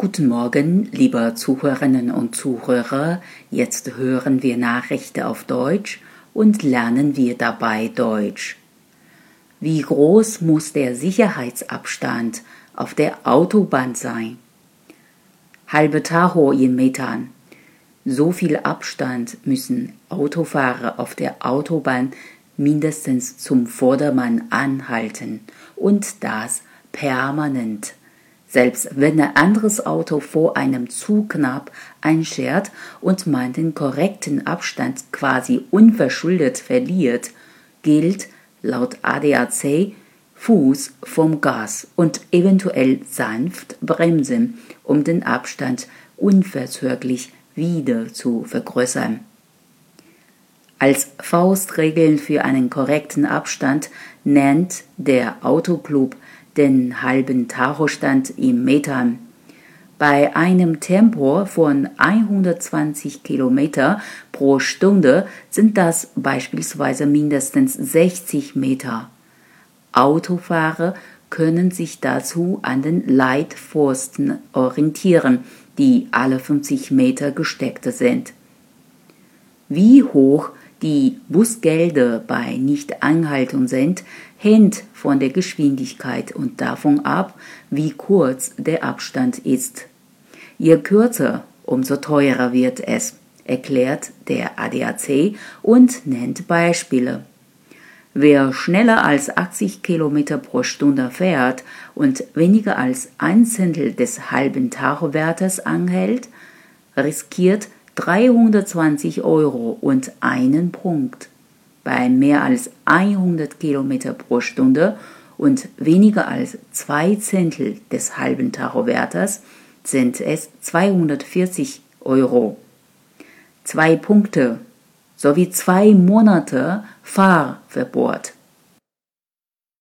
Guten Morgen, liebe Zuhörerinnen und Zuhörer. Jetzt hören wir Nachrichten auf Deutsch und lernen wir dabei Deutsch. Wie groß muss der Sicherheitsabstand auf der Autobahn sein? Halbe Tacho in Metern. So viel Abstand müssen Autofahrer auf der Autobahn mindestens zum Vordermann anhalten und das permanent. Selbst wenn ein anderes Auto vor einem zu knapp einschert und man den korrekten Abstand quasi unverschuldet verliert, gilt laut ADAC Fuß vom Gas und eventuell sanft bremsen, um den Abstand unverzüglich wieder zu vergrößern. Als Faustregeln für einen korrekten Abstand nennt der Autoclub den halben Tachostand im Metern. Bei einem Tempo von 120 km pro Stunde sind das beispielsweise mindestens 60 Meter. Autofahrer können sich dazu an den Leitpfosten orientieren, die alle 50 Meter gesteckt sind. Wie hoch die Busgelder bei Nichtanhaltung sind, hängt von der Geschwindigkeit und davon ab, wie kurz der Abstand ist. Je kürzer, umso teurer wird es, erklärt der ADAC und nennt Beispiele. Wer schneller als 80 km pro Stunde fährt und weniger als ein Zehntel des halben Tachowertes anhält, riskiert 320 Euro und einen Punkt. Bei mehr als 100 km pro Stunde und weniger als zwei Zehntel des halben Tachowertes sind es 240 Euro. Zwei Punkte sowie zwei Monate Fahrverbot.